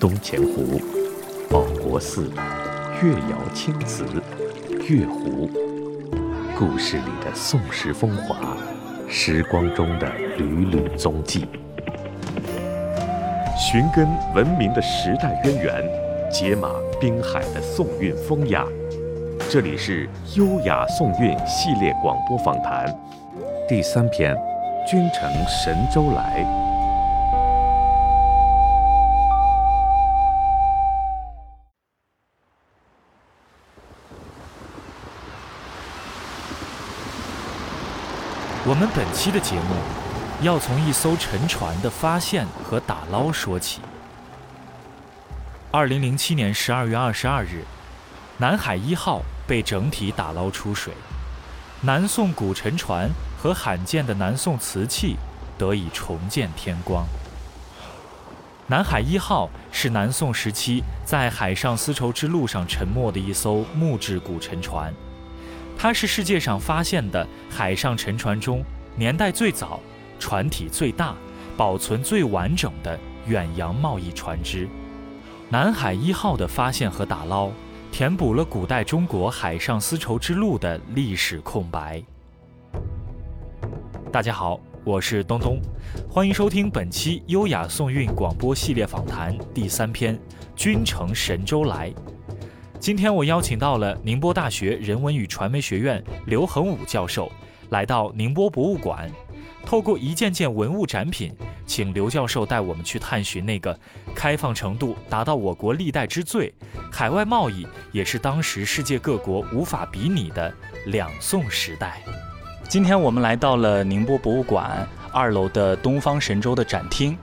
东钱湖、保国寺、越窑青瓷、月湖，故事里的宋时风华，时光中的缕缕踪迹，寻根文明的时代渊源，解码滨海的宋韵风雅。这里是优雅宋韵系列广播访谈，第三篇：君乘神舟来。我们本期的节目要从一艘沉船的发现和打捞说起。二零零七年十二月二十二日，南海一号被整体打捞出水，南宋古沉船和罕见的南宋瓷器得以重见天光。南海一号是南宋时期在海上丝绸之路上沉没的一艘木质古沉船。它是世界上发现的海上沉船中年代最早、船体最大、保存最完整的远洋贸易船只。南海一号的发现和打捞，填补了古代中国海上丝绸之路的历史空白。大家好，我是东东，欢迎收听本期优雅宋韵广播系列访谈第三篇《君乘神州来》。今天我邀请到了宁波大学人文与传媒学院刘恒武教授，来到宁波博物馆，透过一件件文物展品，请刘教授带我们去探寻那个开放程度达到我国历代之最，海外贸易也是当时世界各国无法比拟的两宋时代。今天我们来到了宁波博物馆二楼的东方神州的展厅。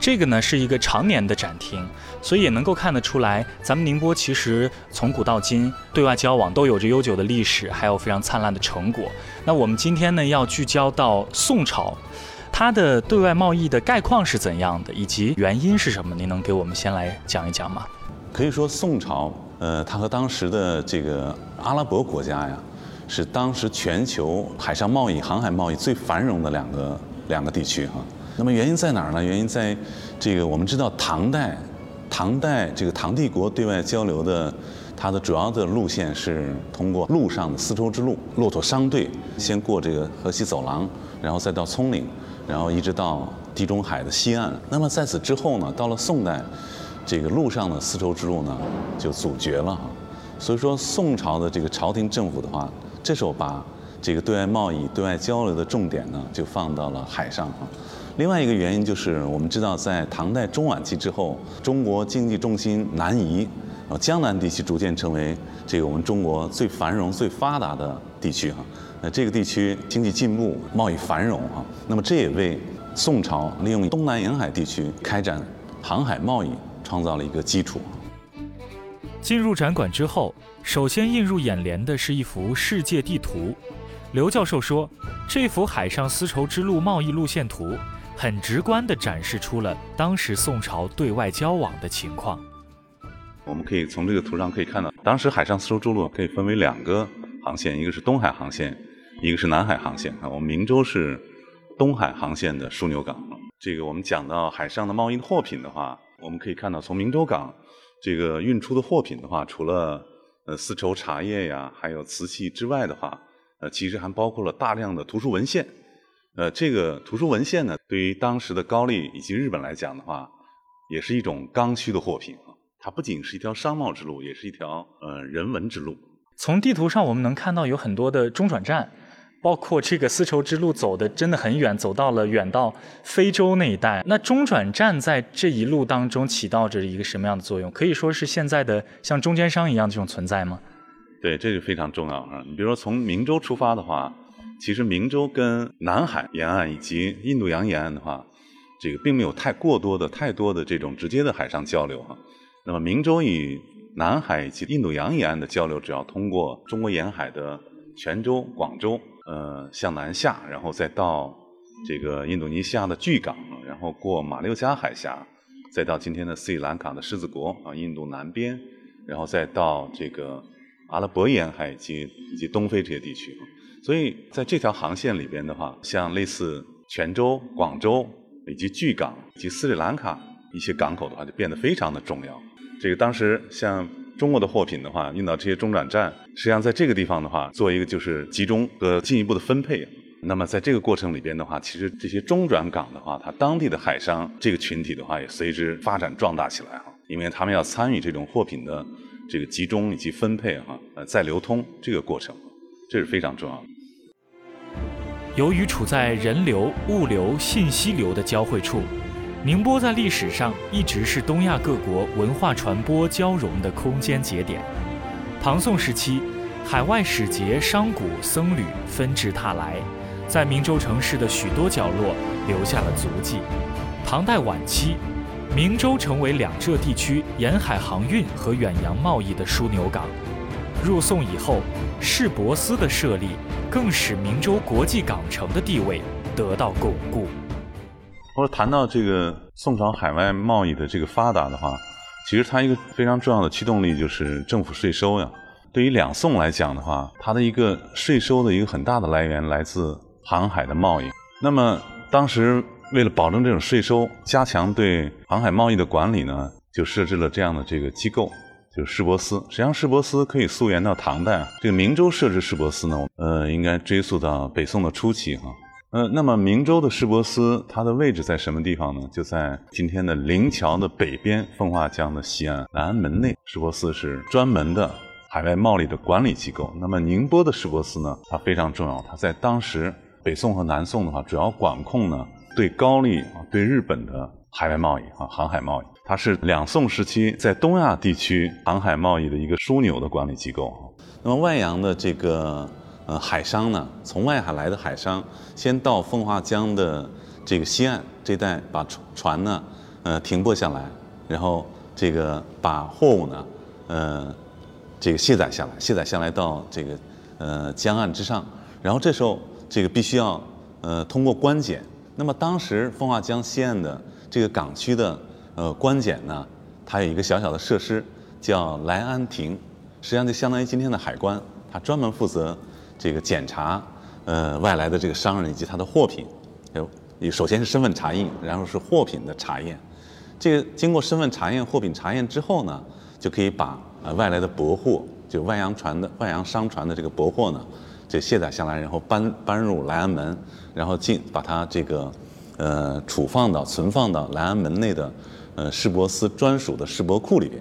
这个呢是一个常年的展厅，所以也能够看得出来，咱们宁波其实从古到今对外交往都有着悠久的历史，还有非常灿烂的成果。那我们今天呢要聚焦到宋朝，它的对外贸易的概况是怎样的，以及原因是什么？您能给我们先来讲一讲吗？可以说宋朝，呃，它和当时的这个阿拉伯国家呀，是当时全球海上贸易、航海贸易最繁荣的两个两个地区哈。那么原因在哪儿呢？原因在，这个我们知道唐代，唐代这个唐帝国对外交流的，它的主要的路线是通过陆上的丝绸之路，骆驼商队先过这个河西走廊，然后再到葱岭，然后一直到地中海的西岸。那么在此之后呢，到了宋代，这个陆上的丝绸之路呢就阻绝了。所以说宋朝的这个朝廷政府的话，这时候把这个对外贸易、对外交流的重点呢就放到了海上啊。另外一个原因就是，我们知道，在唐代中晚期之后，中国经济重心南移，呃，江南地区逐渐成为这个我们中国最繁荣、最发达的地区哈。那这个地区经济进步、贸易繁荣哈，那么这也为宋朝利用东南沿海地区开展航海贸易创造了一个基础。进入展馆之后，首先映入眼帘的是一幅世界地图。刘教授说，这幅海上丝绸之路贸易路线图。很直观地展示出了当时宋朝对外交往的情况。我们可以从这个图上可以看到，当时海上丝绸之路可以分为两个航线，一个是东海航线，一个是南海航线。啊，我们明州是东海航线的枢纽港。这个我们讲到海上的贸易的货品的话，我们可以看到从明州港这个运出的货品的话，除了呃丝绸、茶叶呀，还有瓷器之外的话，呃，其实还包括了大量的图书文献。呃，这个图书文献呢，对于当时的高丽以及日本来讲的话，也是一种刚需的货品啊。它不仅是一条商贸之路，也是一条呃人文之路。从地图上我们能看到有很多的中转站，包括这个丝绸之路走的真的很远，走到了远到非洲那一带。那中转站在这一路当中起到着一个什么样的作用？可以说是现在的像中间商一样这种存在吗？对，这就非常重要啊。你比如说从明州出发的话。其实明州跟南海沿岸以及印度洋沿岸的话，这个并没有太过多的、太多的这种直接的海上交流哈。那么明州与南海以及印度洋沿岸的交流，只要通过中国沿海的泉州、广州，呃，向南下，然后再到这个印度尼西亚的巨港，然后过马六甲海峡，再到今天的斯里兰卡的狮子国啊，印度南边，然后再到这个阿拉伯沿海以及以及东非这些地区。所以在这条航线里边的话，像类似泉州、广州以及巨港以及斯里兰卡一些港口的话，就变得非常的重要。这个当时像中国的货品的话，运到这些中转站，实际上在这个地方的话，做一个就是集中和进一步的分配。那么在这个过程里边的话，其实这些中转港的话，它当地的海商这个群体的话，也随之发展壮大起来哈，因为他们要参与这种货品的这个集中以及分配哈，呃再流通这个过程，这是非常重要的。由于处在人流、物流、信息流的交汇处，宁波在历史上一直是东亚各国文化传播交融的空间节点。唐宋时期，海外使节、商贾、僧侣纷至沓来。在明州城市的许多角落留下了足迹。唐代晚期，明州成为两浙地区沿海航运和远洋贸易的枢纽港。入宋以后，市舶司的设立更使明州国际港城的地位得到巩固。或者谈到这个宋朝海外贸易的这个发达的话，其实它一个非常重要的驱动力就是政府税收呀。对于两宋来讲的话，它的一个税收的一个很大的来源来自。航海的贸易，那么当时为了保证这种税收，加强对航海贸易的管理呢，就设置了这样的这个机构，就是市舶司。实际上，市舶司可以溯源到唐代啊。这个明州设置市舶司呢，呃，应该追溯到北宋的初期哈。呃，那么明州的市舶司它的位置在什么地方呢？就在今天的灵桥的北边，奉化江的西岸南安门内。市舶司是专门的海外贸易的管理机构。那么宁波的市舶司呢，它非常重要，它在当时。北宋和南宋的话，主要管控呢对高丽啊、对日本的海外贸易啊、航海贸易，它是两宋时期在东亚地区航海贸易的一个枢纽的管理机构。那么外洋的这个呃海商呢，从外海来的海商，先到奉化江的这个西岸这带把船船呢呃停泊下来，然后这个把货物呢呃这个卸载下来，卸载下来到这个呃江岸之上，然后这时候。这个必须要呃通过关检。那么当时奉化江西岸的这个港区的呃关检呢，它有一个小小的设施叫来安亭，实际上就相当于今天的海关，它专门负责这个检查呃外来的这个商人以及他的货品。有首先是身份查验，然后是货品的查验。这个经过身份查验、货品查验之后呢，就可以把呃外来的舶货，就外洋船的外洋商船的这个舶货呢。这卸载下来，然后搬搬入来安门，然后进把它这个，呃，储放到存放到来安门内的，呃，世博司专属的世博库里边。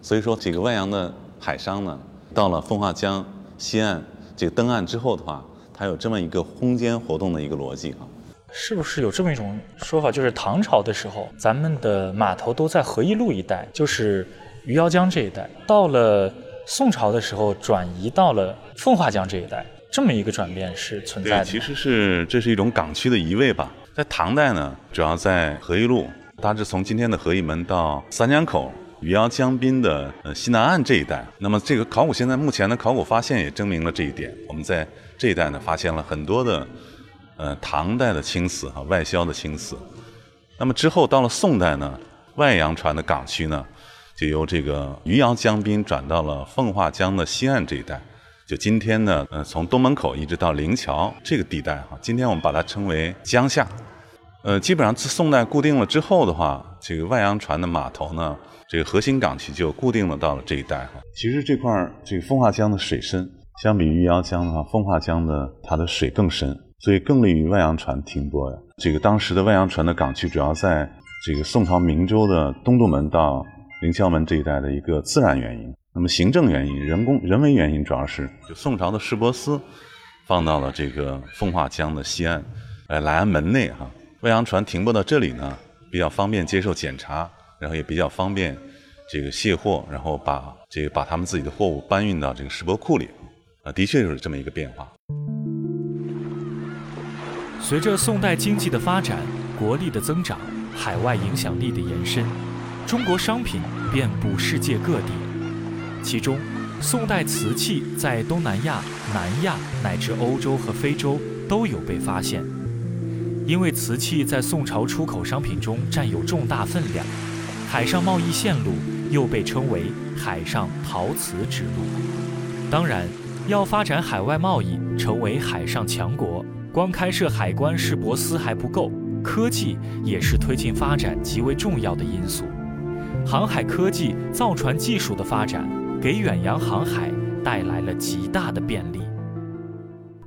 所以说，这个外洋的海商呢，到了奉化江西岸这个登岸之后的话，它有这么一个空间活动的一个逻辑啊。是不是有这么一种说法，就是唐朝的时候，咱们的码头都在和义路一带，就是余姚江这一带，到了。宋朝的时候转移到了奉化江这一带，这么一个转变是存在的。其实是这是一种港区的移位吧。在唐代呢，主要在和义路，大致从今天的和义门到三江口、余姚江滨的呃西南岸这一带。那么这个考古现在目前的考古发现也证明了这一点。我们在这一带呢发现了很多的呃唐代的青瓷哈外销的青瓷。那么之后到了宋代呢，外洋船的港区呢。就由这个余姚江滨转到了奉化江的西岸这一带，就今天呢，呃，从东门口一直到灵桥这个地带哈，今天我们把它称为江夏。呃，基本上自宋代固定了之后的话，这个外洋船的码头呢，这个核心港区就固定了到了这一带哈。其实这块儿这个奉化江的水深，相比余姚江的话，奉化江的它的水更深，所以更利于外洋船停泊呀。这个当时的外洋船的港区主要在这个宋朝明州的东渡门到。凌霄门这一带的一个自然原因，那么行政原因、人工人为原因，主要是就宋朝的市舶司放到了这个奉化江的西岸，呃，来安门内哈，外洋船停泊到这里呢，比较方便接受检查，然后也比较方便这个卸货，然后把这个把他们自己的货物搬运到这个石舶库里，啊，的确就是这么一个变化。随着宋代经济的发展，国力的增长，海外影响力的延伸。中国商品遍布世界各地，其中宋代瓷器在东南亚、南亚乃至欧洲和非洲都有被发现。因为瓷器在宋朝出口商品中占有重大分量，海上贸易线路又被称为海上陶瓷之路。当然，要发展海外贸易，成为海上强国，光开设海关、市舶司还不够。科技也是推进发展极为重要的因素。航海科技、造船技术的发展，给远洋航海带来了极大的便利。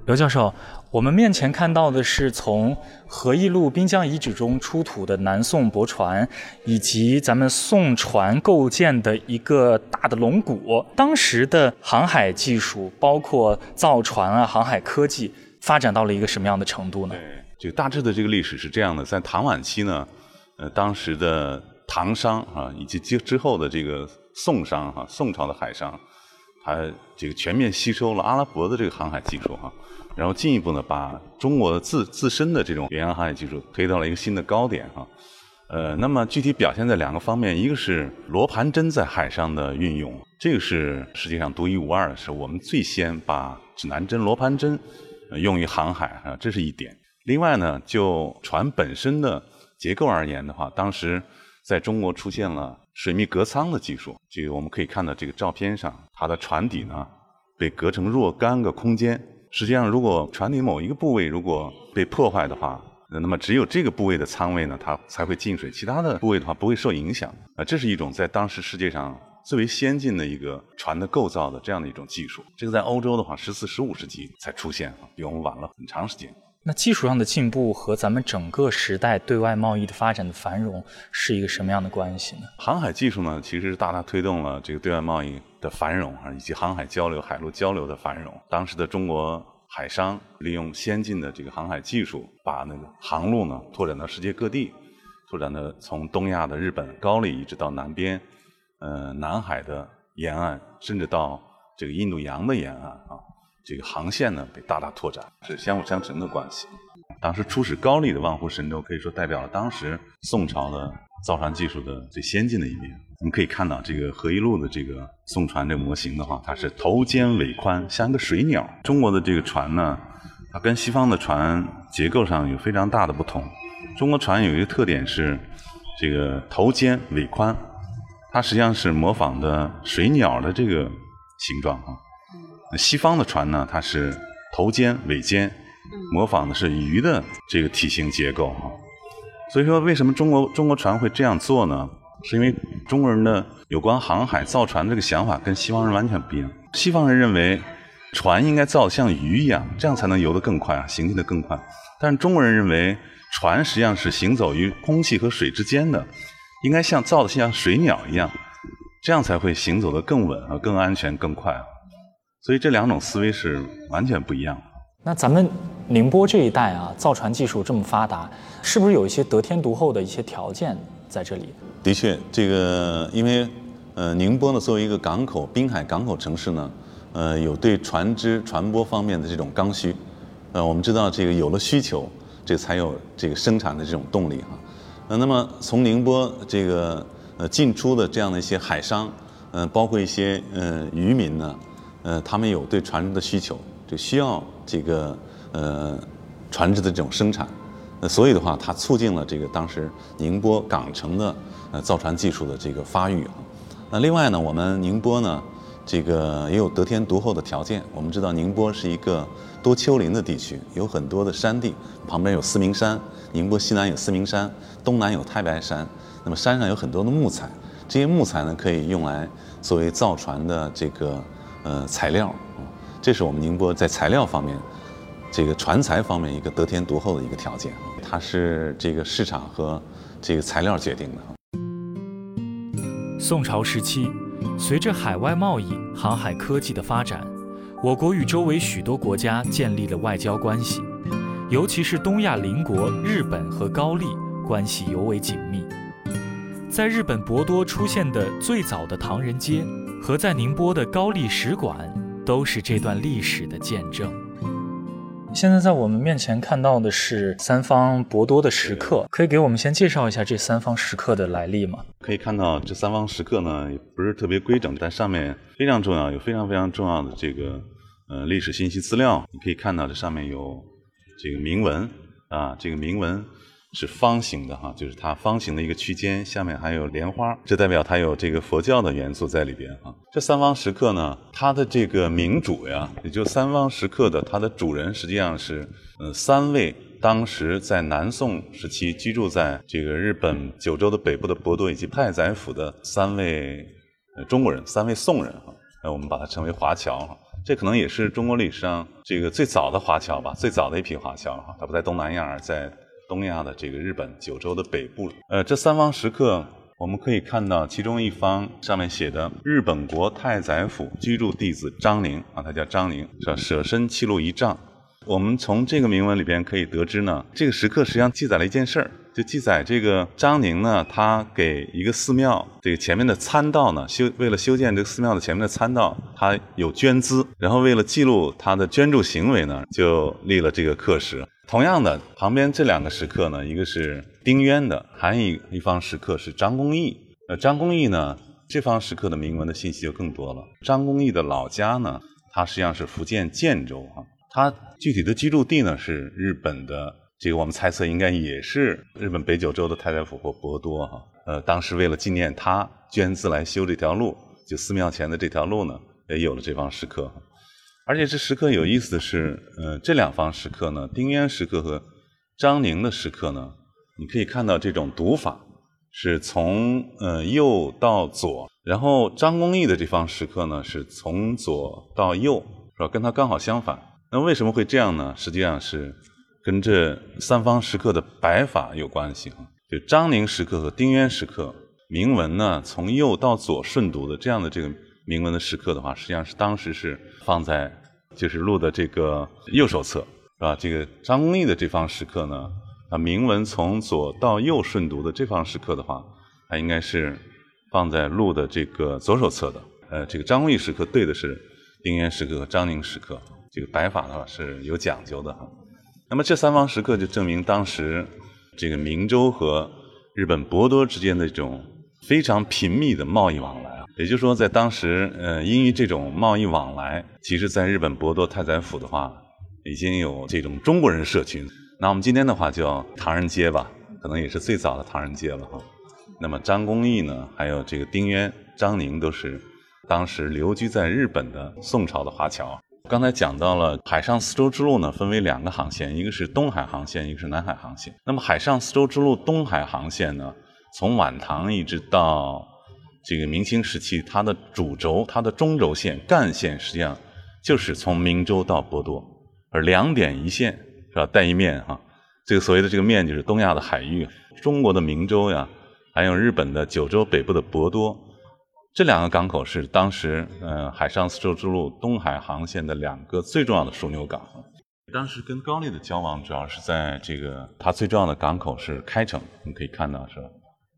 刘教授，我们面前看到的是从和义路滨江遗址中出土的南宋驳船，以及咱们宋船构建的一个大的龙骨。当时的航海技术，包括造船啊、航海科技，发展到了一个什么样的程度呢？对，这个大致的这个历史是这样的：在唐晚期呢，呃，当时的唐商啊，以及之之后的这个宋商哈，宋朝的海商，它这个全面吸收了阿拉伯的这个航海技术哈。然后进一步呢，把中国自自身的这种远洋航海技术推到了一个新的高点哈，呃，那么具体表现在两个方面，一个是罗盘针在海上的运用，这个是世界上独一无二的，是我们最先把指南针、罗盘针用于航海啊，这是一点。另外呢，就船本身的结构而言的话，当时在中国出现了水密隔舱的技术，这个我们可以看到这个照片上，它的船底呢被隔成若干个空间。实际上，如果船体某一个部位如果被破坏的话，那么只有这个部位的舱位呢，它才会进水，其他的部位的话不会受影响。啊，这是一种在当时世界上最为先进的一个船的构造的这样的一种技术。这个在欧洲的话，十四、十五世纪才出现，比我们晚了很长时间。那技术上的进步和咱们整个时代对外贸易的发展的繁荣是一个什么样的关系呢？航海技术呢，其实是大大推动了这个对外贸易的繁荣啊，以及航海交流、海陆交流的繁荣。当时的中国海商利用先进的这个航海技术，把那个航路呢拓展到世界各地，拓展的从东亚的日本高丽一直到南边，呃，南海的沿岸，甚至到这个印度洋的沿岸啊。这个航线呢被大大拓展，是相辅相成的关系。当时出使高丽的万湖神舟，可以说代表了当时宋朝的造船技术的最先进的一面。我们可以看到，这个和一路的这个宋船这个模型的话，它是头尖尾宽，像一个水鸟。中国的这个船呢，它跟西方的船结构上有非常大的不同。中国船有一个特点是，这个头尖尾宽，它实际上是模仿的水鸟的这个形状啊。西方的船呢，它是头尖尾尖，模仿的是鱼的这个体型结构哈。所以说，为什么中国中国船会这样做呢？是因为中国人的有关航海造船这个想法跟西方人完全不一样。西方人认为船应该造的像鱼一样，这样才能游得更快啊，行进得更快。但是中国人认为船实际上是行走于空气和水之间的，应该像造的像水鸟一样，这样才会行走得更稳啊，更安全、更快。所以这两种思维是完全不一样的。那咱们宁波这一带啊，造船技术这么发达，是不是有一些得天独厚的一些条件在这里？的确，这个因为呃，宁波呢作为一个港口、滨海港口城市呢，呃，有对船只、船舶方面的这种刚需。呃，我们知道这个有了需求，这才有这个生产的这种动力哈。呃，那么从宁波这个呃进出的这样的一些海商，嗯，包括一些呃渔民呢。呃，他们有对船只的需求，就需要这个呃船只的这种生产，那所以的话，它促进了这个当时宁波港城的呃造船技术的这个发育啊。那另外呢，我们宁波呢，这个也有得天独厚的条件。我们知道宁波是一个多丘陵的地区，有很多的山地，旁边有四明山，宁波西南有四明山，东南有太白山。那么山上有很多的木材，这些木材呢可以用来作为造船的这个。呃，材料啊，这是我们宁波在材料方面，这个船材方面一个得天独厚的一个条件，它是这个市场和这个材料决定的。宋朝时期，随着海外贸易、航海科技的发展，我国与周围许多国家建立了外交关系，尤其是东亚邻国日本和高丽关系尤为紧密。在日本博多出现的最早的唐人街。和在宁波的高丽使馆都是这段历史的见证。现在在我们面前看到的是三方博多的石刻，可以给我们先介绍一下这三方石刻的来历吗？可以看到这三方石刻呢，也不是特别规整，但上面非常重要，有非常非常重要的这个呃历史信息资料。你可以看到这上面有这个铭文啊，这个铭文。是方形的哈，就是它方形的一个区间，下面还有莲花，这代表它有这个佛教的元素在里边哈。这三方石刻呢，它的这个明主呀，也就三方石刻的它的主人实际上是呃三位当时在南宋时期居住在这个日本九州的北部的博多以及太宰府的三位中国人，三位宋人哈，那我们把它称为华侨哈。这可能也是中国历史上这个最早的华侨吧，最早的一批华侨哈。它不在东南亚，在东亚的这个日本九州的北部。呃，这三方石刻。我们可以看到，其中一方上面写的“日本国太宰府居住弟子张宁”，啊，他叫张宁，是吧？舍身弃路一丈。我们从这个铭文里边可以得知呢，这个石刻实际上记载了一件事儿，就记载这个张宁呢，他给一个寺庙这个前面的参道呢修，为了修建这个寺庙的前面的参道，他有捐资，然后为了记录他的捐助行为呢，就立了这个刻石。同样的，旁边这两个石刻呢，一个是丁渊的，还有一一方石刻是张公义。呃，张公义呢，这方石刻的铭文的信息就更多了。张公义的老家呢，他实际上是福建建州啊，他具体的居住地呢是日本的，这个我们猜测应该也是日本北九州的太宰府或博多哈。呃，当时为了纪念他捐资来修这条路，就寺庙前的这条路呢，也有了这方石刻。而且这石刻有意思的是，呃，这两方石刻呢，丁渊石刻和张宁的石刻呢，你可以看到这种读法是从呃右到左，然后张公义的这方石刻呢是从左到右，是吧？跟它刚好相反。那为什么会这样呢？实际上是跟这三方石刻的摆法有关系哈。就张宁石刻和丁渊石刻铭文呢，从右到左顺读的这样的这个。铭文的石刻的话，实际上是当时是放在就是录的这个右手侧，是吧？这个张公义的这方石刻呢，啊，铭文从左到右顺读的这方石刻的话，它应该是放在录的这个左手侧的。呃，这个张公义石刻对的是丁渊石刻和张宁石刻，这个摆法的话是有讲究的哈。那么这三方石刻就证明当时这个明州和日本博多之间的这种非常频密的贸易往来啊。也就是说，在当时，呃，因为这种贸易往来，其实在日本博多太宰府的话，已经有这种中国人社群。那我们今天的话叫唐人街吧，可能也是最早的唐人街了哈。那么张公义呢，还有这个丁渊、张宁，都是当时留居在日本的宋朝的华侨。刚才讲到了海上丝绸之路呢，分为两个航线，一个是东海航线，一个是南海航线。那么海上丝绸之路东海航线呢，从晚唐一直到这个明清时期，它的主轴、它的中轴线、干线，实际上就是从明州到博多，而两点一线是吧？带一面哈，这个所谓的这个面就是东亚的海域，中国的明州呀，还有日本的九州北部的博多，这两个港口是当时呃海上丝绸之路东海航线的两个最重要的枢纽港。当时跟高丽的交往主要是在这个它最重要的港口是开城，你可以看到是？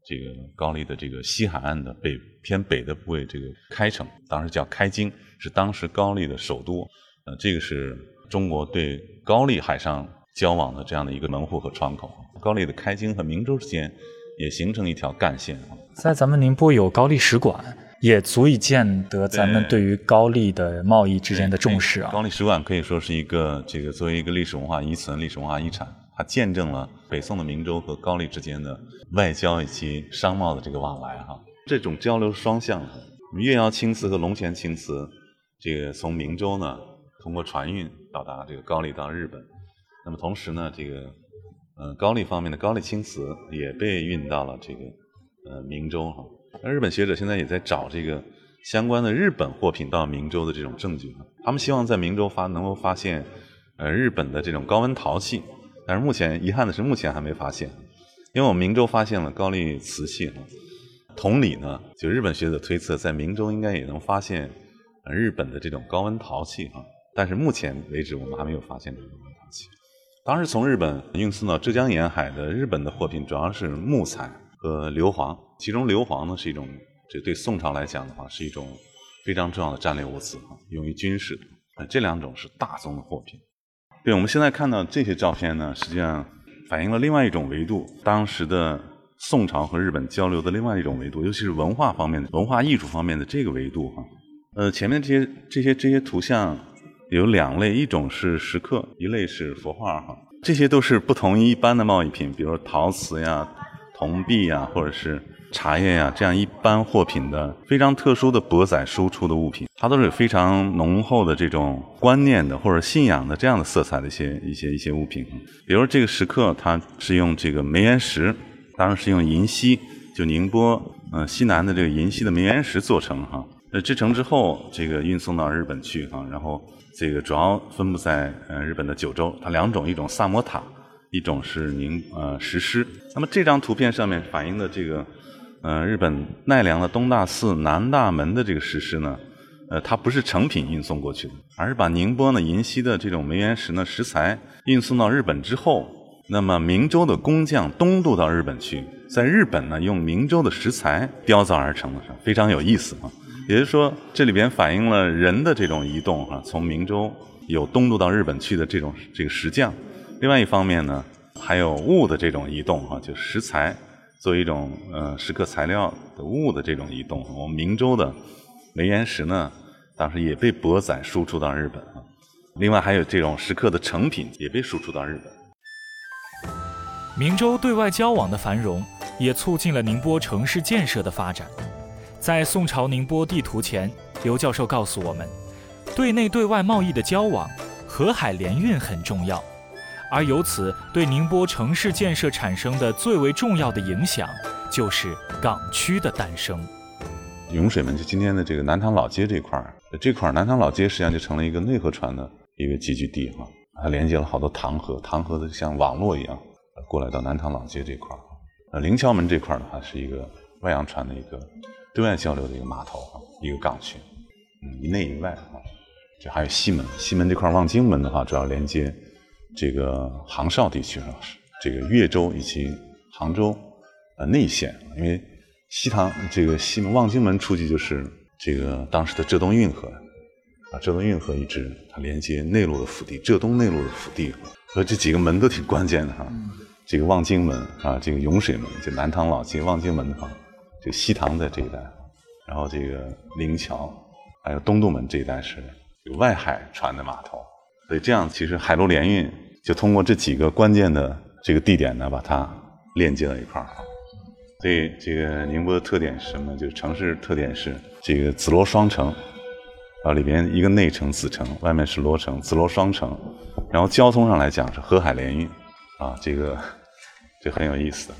这个高丽的这个西海岸的北偏北的部位，这个开城，当时叫开京，是当时高丽的首都。呃，这个是中国对高丽海上交往的这样的一个门户和窗口。高丽的开京和明州之间也形成一条干线。在咱们宁波有高丽使馆，也足以见得咱们对于高丽的贸易之间的重视啊。高丽使馆可以说是一个这个作为一个历史文化遗存、历史文化遗产。它见证了北宋的明州和高丽之间的外交以及商贸的这个往来哈，这种交流双向的。越窑青瓷和龙泉青瓷，这个从明州呢通过船运到达这个高丽到日本，那么同时呢，这个呃高丽方面的高丽青瓷也被运到了这个呃明州哈。那日本学者现在也在找这个相关的日本货品到明州的这种证据，他们希望在明州发能够发现呃日本的这种高温陶器。但是目前遗憾的是，目前还没发现，因为我们明州发现了高丽瓷器。同理呢，就日本学者推测，在明州应该也能发现日本的这种高温陶器哈。但是目前为止，我们还没有发现这种高温陶器。当时从日本运送到浙江沿海的日本的货品，主要是木材和硫磺，其中硫磺呢是一种，这对宋朝来讲的话，是一种非常重要的战略物资哈，用于军事的。这两种是大宗的货品。对，我们现在看到这些照片呢，实际上反映了另外一种维度，当时的宋朝和日本交流的另外一种维度，尤其是文化方面的、文化艺术方面的这个维度哈。呃，前面这些、这些、这些图像有两类，一种是石刻，一类是佛画哈。这些都是不同于一般的贸易品，比如陶瓷呀、铜币呀，或者是茶叶呀这样一般货品的非常特殊的博载输出的物品，它都是有非常浓厚的这种观念的或者信仰的这样的色彩的一些一些一些物品。比如这个石刻，它是用这个煤岩石，当然是用银锡，就宁波呃西南的这个银锡的煤岩石做成哈。那制成之后，这个运送到日本去哈，然后这个主要分布在呃日本的九州，它两种，一种萨摩塔，一种是宁呃石狮。那么这张图片上面反映的这个呃日本奈良的东大寺南大门的这个石狮呢，呃它不是成品运送过去的，而是把宁波呢银溪的这种煤岩石呢石材运送到日本之后，那么明州的工匠东渡到日本去，在日本呢用明州的石材雕造而成的，非常有意思啊。也就是说，这里边反映了人的这种移动哈，从明州有东渡到日本去的这种这个石匠；另外一方面呢，还有物的这种移动哈，就石材作为一种呃石刻材料的物的这种移动。我们明州的煤岩石呢，当时也被驳载输出到日本啊。另外还有这种石刻的成品也被输出到日本。明州对外交往的繁荣，也促进了宁波城市建设的发展。在宋朝宁波地图前，刘教授告诉我们，对内对外贸易的交往，河海联运很重要，而由此对宁波城市建设产生的最为重要的影响，就是港区的诞生。涌水门就今天的这个南塘老街这块儿，这块儿南塘老街实际上就成了一个内河船的一个集聚地哈，它连接了好多塘河，塘河的像网络一样过来到南塘老街这块儿。呃，灵桥门这块儿的话是一个外洋船的一个。对外交流的一个码头哈，一个港区，嗯，一内一外哈，就还有西门，西门这块望京门的话，主要连接这个杭绍地区上是这个越州以及杭州呃内线，因为西塘这个西门望京门出去就是这个当时的浙东运河啊，浙东运河一直它连接内陆的腹地，浙东内陆的腹地，所以这几个门都挺关键的哈。这个望京门啊，这个涌水门，就南塘老街望京门的话。这个西塘在这一带，然后这个灵桥，还有东渡门这一带是有外海船的码头，所以这样其实海陆联运就通过这几个关键的这个地点呢，把它链接到一块儿。所以这个宁波的特点是什么？就是城市特点是这个紫罗双城，啊里边一个内城紫城，外面是罗城，紫罗双城。然后交通上来讲是河海联运，啊这个这很有意思。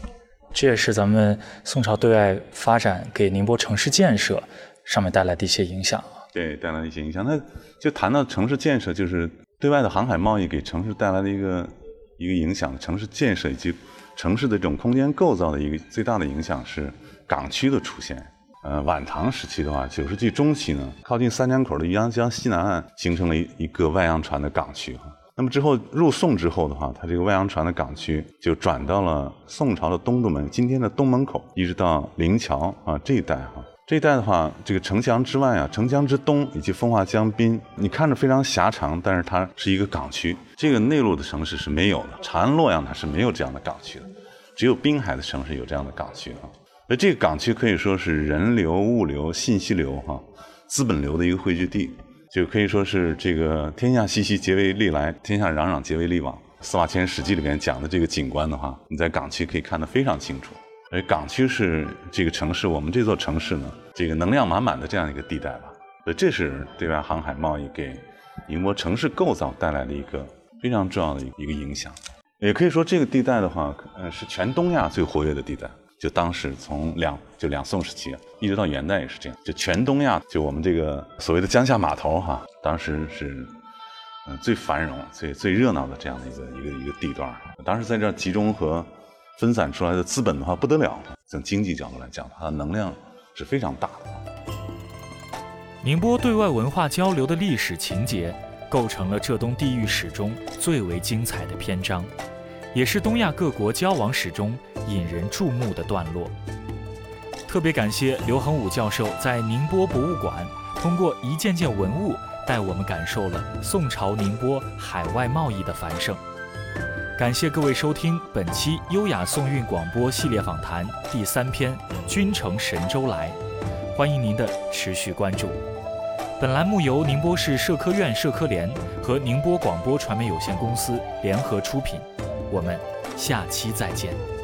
这也是咱们宋朝对外发展给宁波城市建设上面带来的一些影响。对，带来的一些影响。那就谈到城市建设，就是对外的航海贸易给城市带来的一个一个影响。城市建设以及城市的这种空间构造的一个最大的影响是港区的出现。呃，晚唐时期的话，九世纪中期呢，靠近三江口的余杭江西南岸形成了一一个外洋船的港区。那么之后入宋之后的话，它这个外洋船的港区就转到了宋朝的东渡门，今天的东门口，一直到灵桥啊这一带哈。这一带的话，这个城墙之外啊，城墙之东以及风化江滨，你看着非常狭长，但是它是一个港区。这个内陆的城市是没有的，长安、洛阳它是没有这样的港区的，只有滨海的城市有这样的港区啊。那这个港区可以说是人流、物流、信息流哈、资本流的一个汇聚地。就可以说是这个天下熙熙皆为利来，天下攘攘皆为利往。司马迁《史记》里面讲的这个景观的话，你在港区可以看得非常清楚。而港区是这个城市，我们这座城市呢，这个能量满满的这样一个地带吧。所以这是对外航海贸易给宁波城市构造带来的一个非常重要的一个影响。也可以说，这个地带的话，呃，是全东亚最活跃的地带。就当时从两就两宋时期，一直到元代也是这样。就全东亚，就我们这个所谓的江夏码头哈，当时是嗯最繁荣、最最热闹的这样的一个一个一个地段。当时在这集中和分散出来的资本的话不得了，从经济角度来讲，它的能量是非常大的。宁波对外文化交流的历史情节，构成了浙东地域史中最为精彩的篇章。也是东亚各国交往史中引人注目的段落。特别感谢刘恒武教授在宁波博物馆通过一件件文物带我们感受了宋朝宁波海外贸易的繁盛。感谢各位收听本期优雅送韵广播系列访谈第三篇《君乘神州来》，欢迎您的持续关注。本栏目由宁波市社科院社科联和宁波广播传媒有限公司联合出品。我们下期再见。